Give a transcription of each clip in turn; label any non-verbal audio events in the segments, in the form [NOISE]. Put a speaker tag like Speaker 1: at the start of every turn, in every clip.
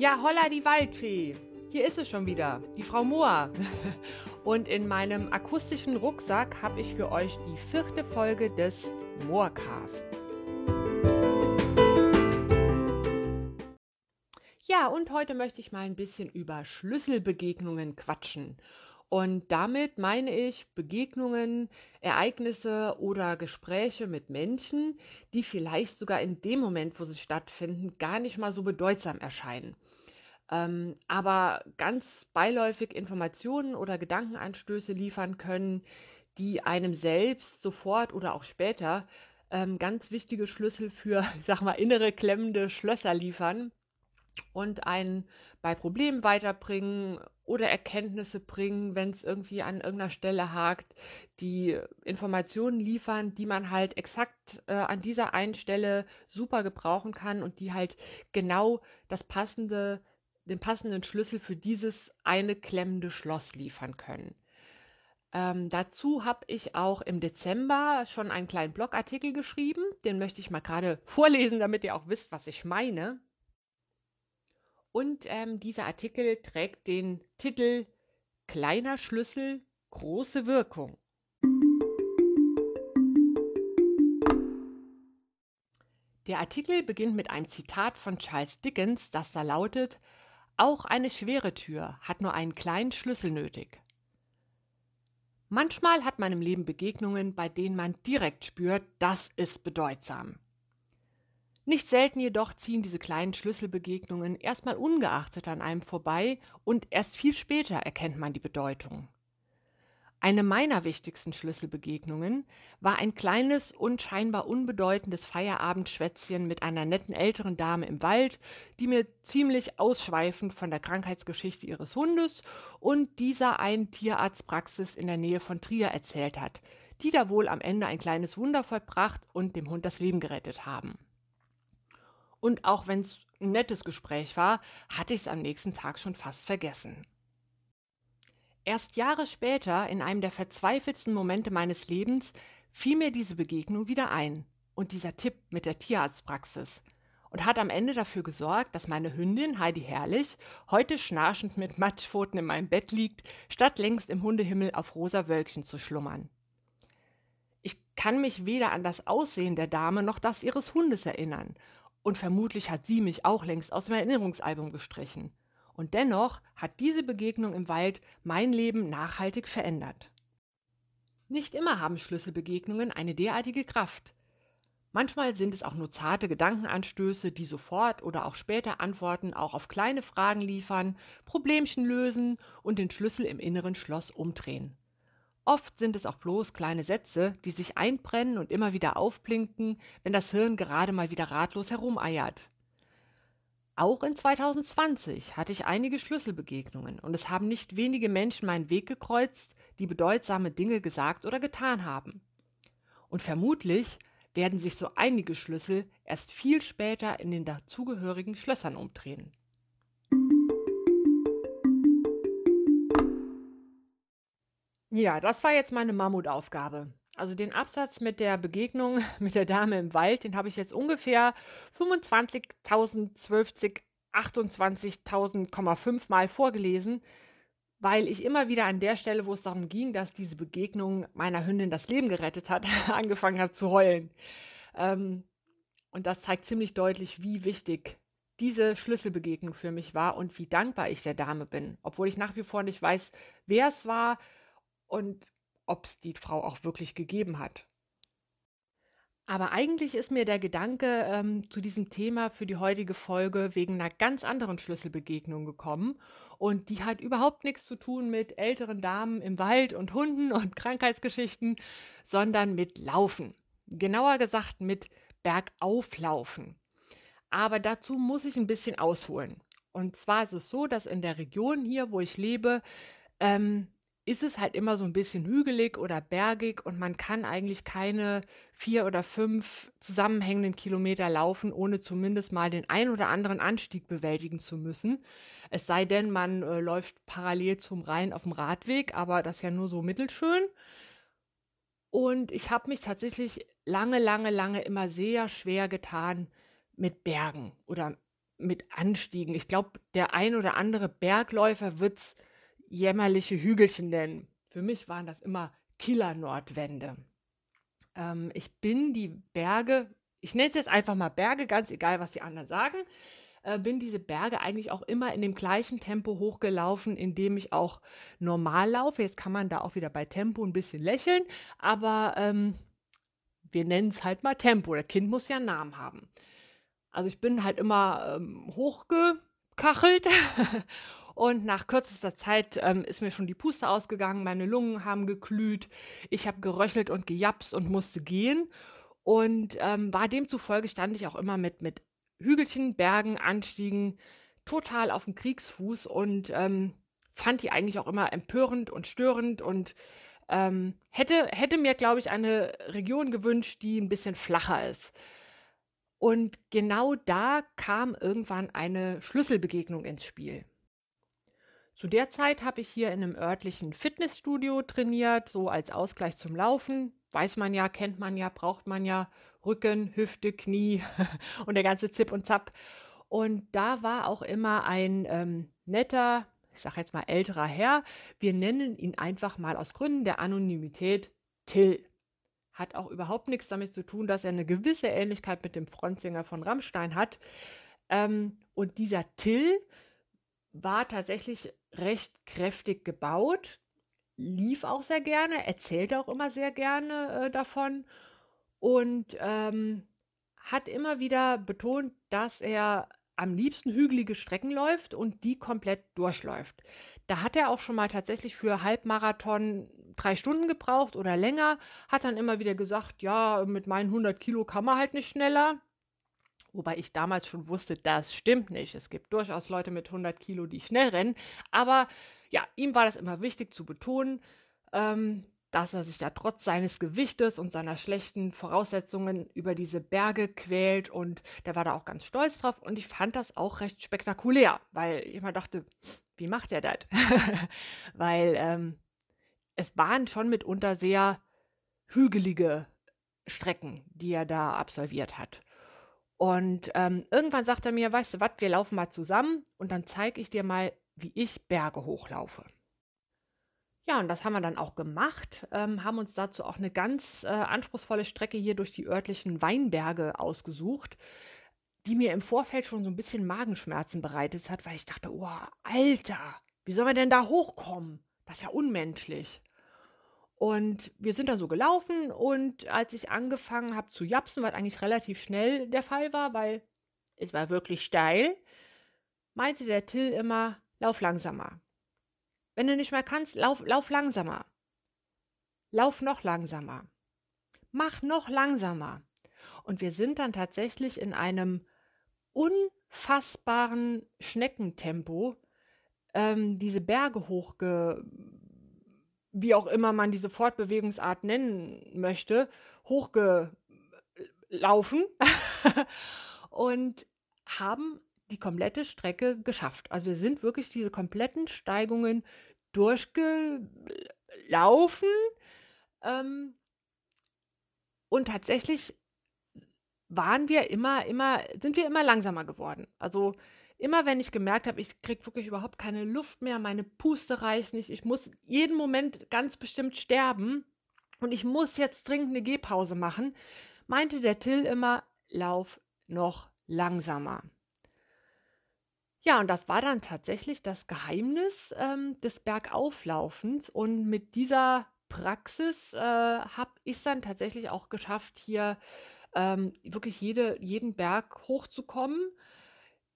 Speaker 1: Ja, holla die Waldfee. Hier ist es schon wieder, die Frau Moa. [LAUGHS] Und in meinem akustischen Rucksack habe ich für euch die vierte Folge des Moorcast. Ja, und heute möchte ich mal ein bisschen über Schlüsselbegegnungen quatschen. Und damit meine ich Begegnungen, Ereignisse oder Gespräche mit Menschen, die vielleicht sogar in dem Moment, wo sie stattfinden, gar nicht mal so bedeutsam erscheinen. Ähm, aber ganz beiläufig Informationen oder Gedankenanstöße liefern können, die einem selbst sofort oder auch später ähm, ganz wichtige Schlüssel für, [LAUGHS] ich sag mal, innere klemmende Schlösser liefern und einen bei Problemen weiterbringen oder Erkenntnisse bringen, wenn es irgendwie an irgendeiner Stelle hakt, die Informationen liefern, die man halt exakt äh, an dieser einen Stelle super gebrauchen kann und die halt genau das passende, den passenden Schlüssel für dieses eine klemmende Schloss liefern können. Ähm, dazu habe ich auch im Dezember schon einen kleinen Blogartikel geschrieben. Den möchte ich mal gerade vorlesen, damit ihr auch wisst, was ich meine. Und ähm, dieser Artikel trägt den Titel Kleiner Schlüssel, große Wirkung. Der Artikel beginnt mit einem Zitat von Charles Dickens, das da lautet Auch eine schwere Tür hat nur einen kleinen Schlüssel nötig. Manchmal hat man im Leben Begegnungen, bei denen man direkt spürt, das ist bedeutsam. Nicht selten jedoch ziehen diese kleinen Schlüsselbegegnungen erstmal ungeachtet an einem vorbei und erst viel später erkennt man die Bedeutung. Eine meiner wichtigsten Schlüsselbegegnungen war ein kleines und scheinbar unbedeutendes Feierabendschwätzchen mit einer netten älteren Dame im Wald, die mir ziemlich ausschweifend von der Krankheitsgeschichte ihres Hundes und dieser einen Tierarztpraxis in der Nähe von Trier erzählt hat, die da wohl am Ende ein kleines Wunder vollbracht und dem Hund das Leben gerettet haben. Und auch wenn es ein nettes Gespräch war, hatte ich es am nächsten Tag schon fast vergessen. Erst Jahre später, in einem der verzweifeltsten Momente meines Lebens, fiel mir diese Begegnung wieder ein und dieser Tipp mit der Tierarztpraxis und hat am Ende dafür gesorgt, dass meine Hündin Heidi Herrlich heute schnarchend mit Matschpfoten in meinem Bett liegt, statt längst im Hundehimmel auf rosa Wölkchen zu schlummern. Ich kann mich weder an das Aussehen der Dame noch das ihres Hundes erinnern und vermutlich hat sie mich auch längst aus dem Erinnerungsalbum gestrichen. Und dennoch hat diese Begegnung im Wald mein Leben nachhaltig verändert. Nicht immer haben Schlüsselbegegnungen eine derartige Kraft. Manchmal sind es auch nur zarte Gedankenanstöße, die sofort oder auch später Antworten auch auf kleine Fragen liefern, Problemchen lösen und den Schlüssel im inneren Schloss umdrehen. Oft sind es auch bloß kleine Sätze, die sich einbrennen und immer wieder aufblinken, wenn das Hirn gerade mal wieder ratlos herumeiert. Auch in 2020 hatte ich einige Schlüsselbegegnungen und es haben nicht wenige Menschen meinen Weg gekreuzt, die bedeutsame Dinge gesagt oder getan haben. Und vermutlich werden sich so einige Schlüssel erst viel später in den dazugehörigen Schlössern umdrehen. Ja, das war jetzt meine Mammutaufgabe. Also den Absatz mit der Begegnung [LAUGHS] mit der Dame im Wald, den habe ich jetzt ungefähr 25.012, 28.000,5 Mal vorgelesen, weil ich immer wieder an der Stelle, wo es darum ging, dass diese Begegnung meiner Hündin das Leben gerettet hat, [LAUGHS] angefangen habe zu heulen. Ähm, und das zeigt ziemlich deutlich, wie wichtig diese Schlüsselbegegnung für mich war und wie dankbar ich der Dame bin, obwohl ich nach wie vor nicht weiß, wer es war, und ob es die Frau auch wirklich gegeben hat. Aber eigentlich ist mir der Gedanke ähm, zu diesem Thema für die heutige Folge wegen einer ganz anderen Schlüsselbegegnung gekommen. Und die hat überhaupt nichts zu tun mit älteren Damen im Wald und Hunden [LAUGHS] und Krankheitsgeschichten, sondern mit Laufen. Genauer gesagt mit Bergauflaufen. Aber dazu muss ich ein bisschen ausholen. Und zwar ist es so, dass in der Region hier, wo ich lebe, ähm, ist es halt immer so ein bisschen hügelig oder bergig und man kann eigentlich keine vier oder fünf zusammenhängenden Kilometer laufen, ohne zumindest mal den ein oder anderen Anstieg bewältigen zu müssen. Es sei denn, man äh, läuft parallel zum Rhein auf dem Radweg, aber das ist ja nur so mittelschön. Und ich habe mich tatsächlich lange, lange, lange immer sehr schwer getan mit Bergen oder mit Anstiegen. Ich glaube, der ein oder andere Bergläufer wird es jämmerliche Hügelchen nennen. Für mich waren das immer Killer-Nordwände. Ähm, ich bin die Berge, ich nenne es jetzt einfach mal Berge, ganz egal, was die anderen sagen, äh, bin diese Berge eigentlich auch immer in dem gleichen Tempo hochgelaufen, in dem ich auch normal laufe. Jetzt kann man da auch wieder bei Tempo ein bisschen lächeln, aber ähm, wir nennen es halt mal Tempo. Der Kind muss ja einen Namen haben. Also ich bin halt immer ähm, hochgekachelt [LAUGHS] und nach kürzester Zeit ähm, ist mir schon die Puste ausgegangen, meine Lungen haben geglüht, ich habe geröchelt und gejapst und musste gehen und ähm, war demzufolge stand ich auch immer mit, mit Hügelchen, Bergen, Anstiegen total auf dem Kriegsfuß und ähm, fand die eigentlich auch immer empörend und störend und ähm, hätte, hätte mir, glaube ich, eine Region gewünscht, die ein bisschen flacher ist. Und genau da kam irgendwann eine Schlüsselbegegnung ins Spiel. Zu der Zeit habe ich hier in einem örtlichen Fitnessstudio trainiert, so als Ausgleich zum Laufen. Weiß man ja, kennt man ja, braucht man ja Rücken, Hüfte, Knie [LAUGHS] und der ganze Zip und Zap. Und da war auch immer ein ähm, netter, ich sage jetzt mal älterer Herr. Wir nennen ihn einfach mal aus Gründen der Anonymität Till hat auch überhaupt nichts damit zu tun, dass er eine gewisse Ähnlichkeit mit dem Frontsänger von Rammstein hat. Ähm, und dieser Till war tatsächlich recht kräftig gebaut, lief auch sehr gerne, erzählte auch immer sehr gerne äh, davon und ähm, hat immer wieder betont, dass er am liebsten hügelige Strecken läuft und die komplett durchläuft. Da hat er auch schon mal tatsächlich für Halbmarathon drei Stunden gebraucht oder länger, hat dann immer wieder gesagt, ja, mit meinen 100 Kilo kann man halt nicht schneller. Wobei ich damals schon wusste, das stimmt nicht. Es gibt durchaus Leute mit 100 Kilo, die schnell rennen. Aber ja, ihm war das immer wichtig zu betonen, ähm, dass er sich da trotz seines Gewichtes und seiner schlechten Voraussetzungen über diese Berge quält und der war da auch ganz stolz drauf und ich fand das auch recht spektakulär, weil ich immer dachte, wie macht er das? [LAUGHS] weil ähm, es waren schon mitunter sehr hügelige Strecken, die er da absolviert hat. Und ähm, irgendwann sagt er mir, weißt du was, wir laufen mal zusammen und dann zeige ich dir mal, wie ich Berge hochlaufe. Ja, und das haben wir dann auch gemacht, ähm, haben uns dazu auch eine ganz äh, anspruchsvolle Strecke hier durch die örtlichen Weinberge ausgesucht, die mir im Vorfeld schon so ein bisschen Magenschmerzen bereitet hat, weil ich dachte, oh, Alter, wie soll man denn da hochkommen? Das ist ja unmenschlich. Und wir sind dann so gelaufen und als ich angefangen habe zu japsen, was eigentlich relativ schnell der Fall war, weil es war wirklich steil, meinte der Till immer, lauf langsamer. Wenn du nicht mehr kannst, lauf, lauf langsamer. Lauf noch langsamer. Mach noch langsamer. Und wir sind dann tatsächlich in einem unfassbaren Schneckentempo ähm, diese Berge hochge wie auch immer man diese Fortbewegungsart nennen möchte, hochgelaufen [LAUGHS] und haben die komplette Strecke geschafft. Also wir sind wirklich diese kompletten Steigungen durchgelaufen ähm, und tatsächlich waren wir immer, immer, sind wir immer langsamer geworden. Also immer wenn ich gemerkt habe, ich kriege wirklich überhaupt keine Luft mehr, meine Puste reicht nicht, ich muss jeden Moment ganz bestimmt sterben und ich muss jetzt dringend eine Gehpause machen, meinte der Till immer, lauf noch langsamer. Ja, und das war dann tatsächlich das Geheimnis ähm, des Bergauflaufens. Und mit dieser Praxis äh, habe ich es dann tatsächlich auch geschafft, hier ähm, wirklich jede, jeden Berg hochzukommen.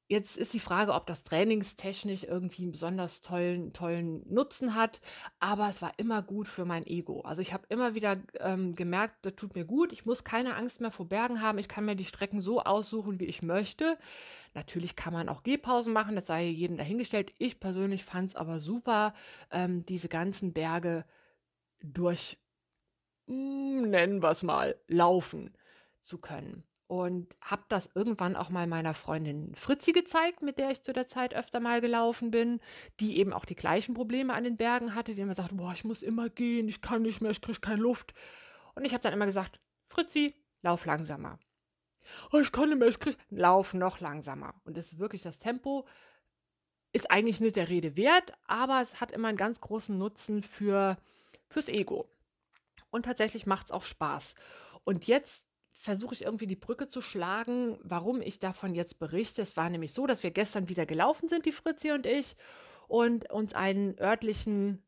Speaker 1: Jetzt ist die Frage, ob das trainingstechnisch irgendwie einen besonders tollen, tollen Nutzen hat, aber es war immer gut für mein Ego. Also ich habe immer wieder ähm, gemerkt, das tut mir gut, ich muss keine Angst mehr vor Bergen haben, ich kann mir die Strecken so aussuchen, wie ich möchte. Natürlich kann man auch Gehpausen machen, das sei jedem dahingestellt. Ich persönlich fand es aber super, ähm, diese ganzen Berge durch, mh, hm, nennen wir es mal, laufen zu können und habe das irgendwann auch mal meiner Freundin Fritzi gezeigt, mit der ich zu der Zeit öfter mal gelaufen bin, die eben auch die gleichen Probleme an den Bergen hatte, die immer sagt, boah, ich muss immer gehen, ich kann nicht mehr, ich kriege keine Luft. Und ich habe dann immer gesagt, Fritzi, lauf langsamer. oh, ich kann nicht mehr, ich krieg, lauf noch langsamer. Und das ist wirklich das Tempo, ist eigentlich nicht der Rede wert, aber es hat immer einen ganz großen Nutzen für, fürs Ego. Und tatsächlich macht es auch Spaß. Und jetzt versuche ich irgendwie die Brücke zu schlagen, warum ich davon jetzt berichte. Es war nämlich so, dass wir gestern wieder gelaufen sind, die Fritzi und ich, und uns einen örtlichen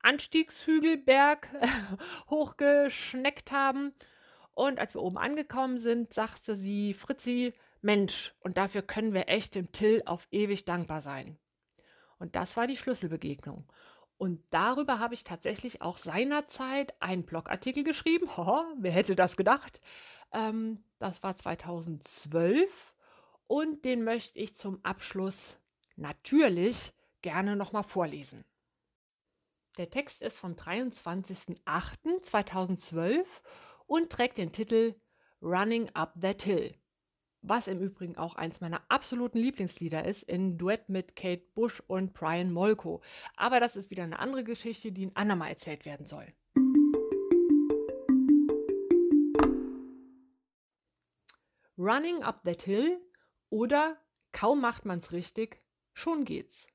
Speaker 1: Anstiegshügelberg [LAUGHS] hochgeschneckt haben. Und als wir oben angekommen sind, sagte sie, Fritzi, Mensch, und dafür können wir echt dem Till auf ewig dankbar sein. Und das war die Schlüsselbegegnung. Und darüber habe ich tatsächlich auch seinerzeit einen Blogartikel geschrieben. [LAUGHS] Hoho, wer hätte das gedacht? Ähm, das war 2012. Und den möchte ich zum Abschluss natürlich gerne nochmal vorlesen. Der Text ist vom 23.08.2012 und trägt den Titel Running Up That Hill, was im Übrigen auch eins meiner absoluten Lieblingslieder ist, in Duett mit Kate Bush und Brian Molko. Aber das ist wieder eine andere Geschichte, die ein andermal erzählt werden soll. Running Up That Hill oder Kaum macht man's richtig, schon geht's.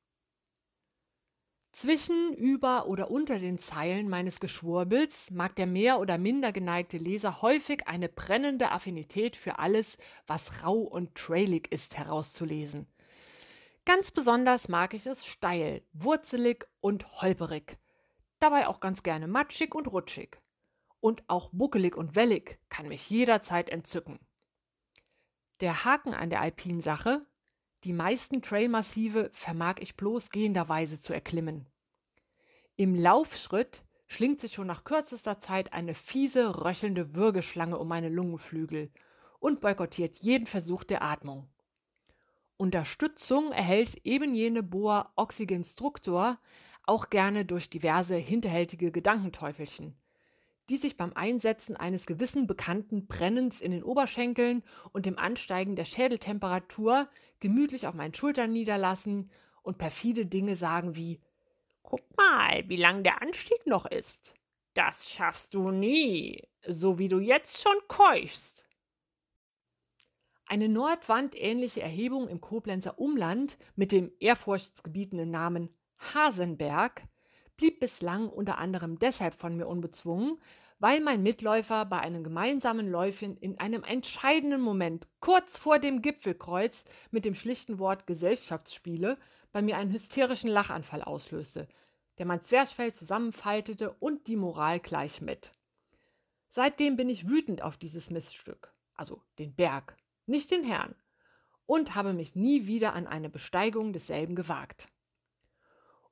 Speaker 1: Zwischen, über oder unter den Zeilen meines Geschwurbels mag der mehr oder minder geneigte Leser häufig eine brennende Affinität für alles, was rau und trailig ist, herauszulesen. Ganz besonders mag ich es steil, wurzelig und holperig. Dabei auch ganz gerne matschig und rutschig. Und auch buckelig und wellig kann mich jederzeit entzücken. Der Haken an der alpinen Sache, die meisten Trailmassive vermag ich bloß gehenderweise zu erklimmen. Im Laufschritt schlingt sich schon nach kürzester Zeit eine fiese, röchelnde Würgeschlange um meine Lungenflügel und boykottiert jeden Versuch der Atmung. Unterstützung erhält eben jene Boa Oxygenstruktor auch gerne durch diverse hinterhältige Gedankenteufelchen, die sich beim Einsetzen eines gewissen bekannten Brennens in den Oberschenkeln und dem Ansteigen der Schädeltemperatur gemütlich auf meinen Schultern niederlassen und perfide Dinge sagen wie Guck mal, wie lang der Anstieg noch ist. Das schaffst du nie, so wie du jetzt schon keuchst. Eine nordwandähnliche Erhebung im Koblenzer Umland mit dem ehrfurchtsgebietenden Namen Hasenberg blieb bislang unter anderem deshalb von mir unbezwungen, weil mein Mitläufer bei einem gemeinsamen Läufchen in einem entscheidenden Moment kurz vor dem Gipfelkreuz mit dem schlichten Wort Gesellschaftsspiele bei mir einen hysterischen Lachanfall auslöste, der mein Zwerchfell zusammenfaltete und die Moral gleich mit. Seitdem bin ich wütend auf dieses Miststück, also den Berg, nicht den Herrn, und habe mich nie wieder an eine Besteigung desselben gewagt.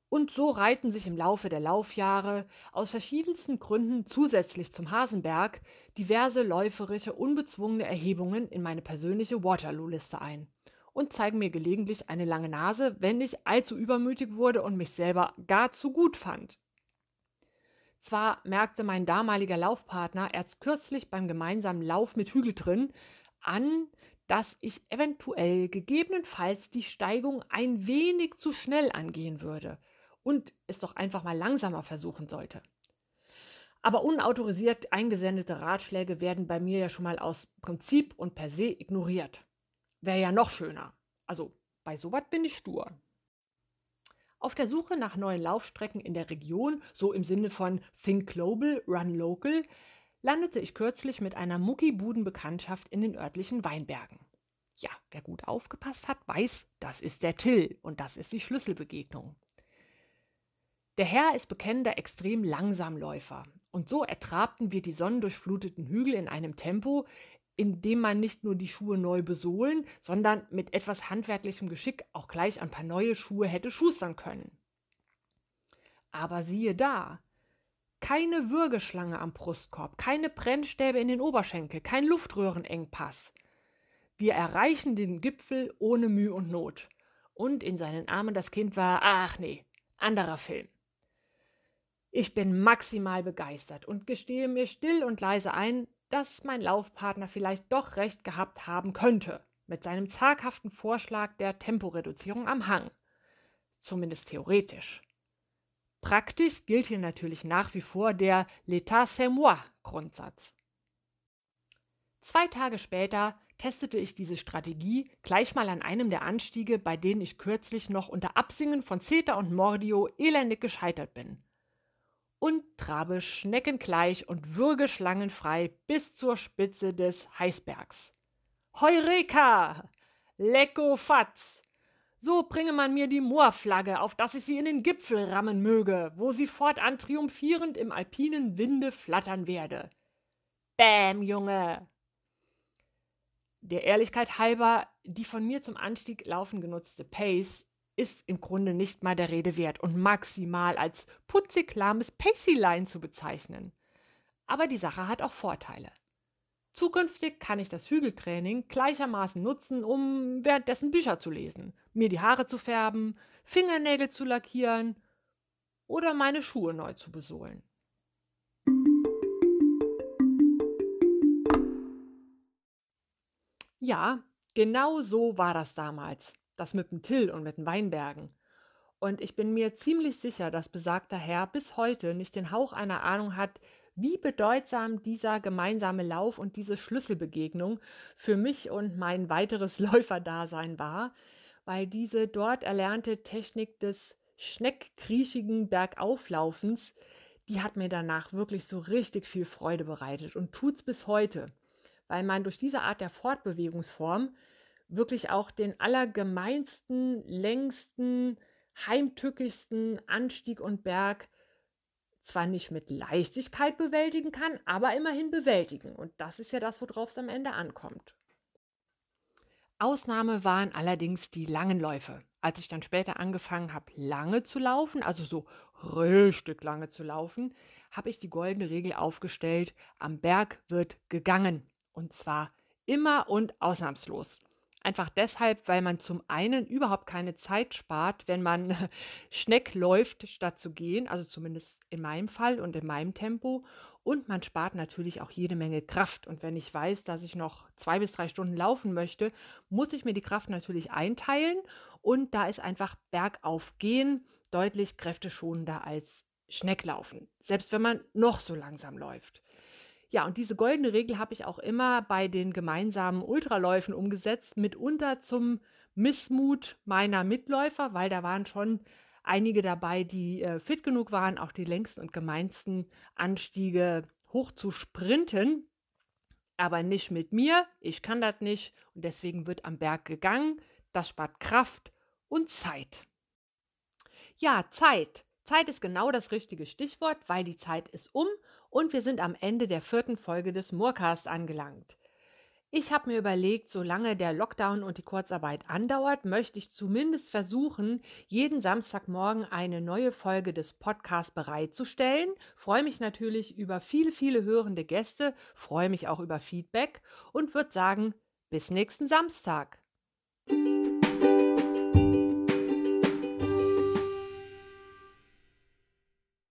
Speaker 1: Und so reihten sich im Laufe der Laufjahre aus verschiedensten Gründen zusätzlich zum Hasenberg diverse läuferische, unbezwungene Erhebungen in meine persönliche Waterloo-Liste ein und zeigen mir gelegentlich eine lange Nase, wenn ich allzu übermütig wurde und mich selber gar zu gut fand. Zwar merkte mein damaliger Laufpartner erst kürzlich beim gemeinsamen Lauf mit Hügel drin an, dass ich eventuell gegebenenfalls die Steigung ein wenig zu schnell angehen würde – und es doch einfach mal langsamer versuchen sollte. Aber unautorisiert eingesendete Ratschläge werden bei mir ja schon mal aus Prinzip und per se ignoriert. Wäre ja noch schöner. Also bei sowas bin ich stur. Auf der Suche nach neuen Laufstrecken in der Region, so im Sinne von Think Global, Run Local, landete ich kürzlich mit einer Muckibudenbekanntschaft in den örtlichen Weinbergen. Ja, wer gut aufgepasst hat, weiß, das ist der Till und das ist die Schlüsselbegegnung. Der Herr ist bekennender extrem Langsamläufer. Und so ertrabten wir die sonnendurchfluteten Hügel in einem Tempo, in dem man nicht nur die Schuhe neu besohlen, sondern mit etwas handwerklichem Geschick auch gleich ein paar neue Schuhe hätte schustern können. Aber siehe da, keine Würgeschlange am Brustkorb, keine Brennstäbe in den Oberschenkel, kein Luftröhrenengpass. Wir erreichen den Gipfel ohne Mühe und Not. Und in seinen Armen das Kind war, ach nee, anderer Film. Ich bin maximal begeistert und gestehe mir still und leise ein, dass mein Laufpartner vielleicht doch recht gehabt haben könnte mit seinem zaghaften Vorschlag der Temporeduzierung am Hang. Zumindest theoretisch. Praktisch gilt hier natürlich nach wie vor der L'état c'est moi Grundsatz. Zwei Tage später testete ich diese Strategie gleich mal an einem der Anstiege, bei denen ich kürzlich noch unter Absingen von Zeta und Mordio elendig gescheitert bin. Und trabe schneckengleich und würge schlangenfrei bis zur Spitze des Heißbergs. Heureka! Lecko Fatz! So bringe man mir die Moorflagge, auf dass ich sie in den Gipfel rammen möge, wo sie fortan triumphierend im alpinen Winde flattern werde. Bäm, Junge! Der Ehrlichkeit halber, die von mir zum Anstieg laufen genutzte Pace ist im Grunde nicht mal der Rede wert und maximal als putzig lahmes Pacey-Line zu bezeichnen. Aber die Sache hat auch Vorteile. Zukünftig kann ich das Hügeltraining gleichermaßen nutzen, um währenddessen Bücher zu lesen, mir die Haare zu färben, Fingernägel zu lackieren oder meine Schuhe neu zu besohlen. Ja, genau so war das damals. Das mit dem Till und mit den Weinbergen. Und ich bin mir ziemlich sicher, dass besagter Herr bis heute nicht den Hauch einer Ahnung hat, wie bedeutsam dieser gemeinsame Lauf und diese Schlüsselbegegnung für mich und mein weiteres [LAUGHS] Läuferdasein war, weil diese dort erlernte Technik des schneckkriechigen Bergauflaufens, die hat mir danach wirklich so richtig viel Freude bereitet und tut's bis heute weil man durch diese Art der Fortbewegungsform wirklich auch den allergemeinsten, längsten, heimtückigsten Anstieg und Berg zwar nicht mit Leichtigkeit bewältigen kann, aber immerhin bewältigen. Und das ist ja das, worauf es am Ende ankommt. Ausnahme waren allerdings die langen Läufe. Als ich dann später angefangen habe, lange zu laufen, also so richtig lange zu laufen, habe ich die goldene Regel aufgestellt, am Berg wird gegangen. Und zwar immer und ausnahmslos. Einfach deshalb, weil man zum einen überhaupt keine Zeit spart, wenn man [LAUGHS] Schneck läuft, statt zu gehen, also zumindest in meinem Fall und in meinem Tempo. Und man spart natürlich auch jede Menge Kraft. Und wenn ich weiß, dass ich noch zwei bis drei Stunden laufen möchte, muss ich mir die Kraft natürlich einteilen. Und da ist einfach bergauf gehen deutlich kräfteschonender als Schnecklaufen, selbst wenn man noch so langsam läuft. Ja, und diese goldene Regel habe ich auch immer bei den gemeinsamen Ultraläufen umgesetzt, mitunter zum Missmut meiner Mitläufer, weil da waren schon einige dabei, die äh, fit genug waren, auch die längsten und gemeinsten Anstiege hoch zu sprinten. Aber nicht mit mir, ich kann das nicht und deswegen wird am Berg gegangen. Das spart Kraft und Zeit. Ja, Zeit. Zeit ist genau das richtige Stichwort, weil die Zeit ist um und wir sind am Ende der vierten Folge des Moorcasts angelangt. Ich habe mir überlegt, solange der Lockdown und die Kurzarbeit andauert, möchte ich zumindest versuchen, jeden Samstagmorgen eine neue Folge des Podcasts bereitzustellen. Freue mich natürlich über viele, viele hörende Gäste, freue mich auch über Feedback und würde sagen, bis nächsten Samstag.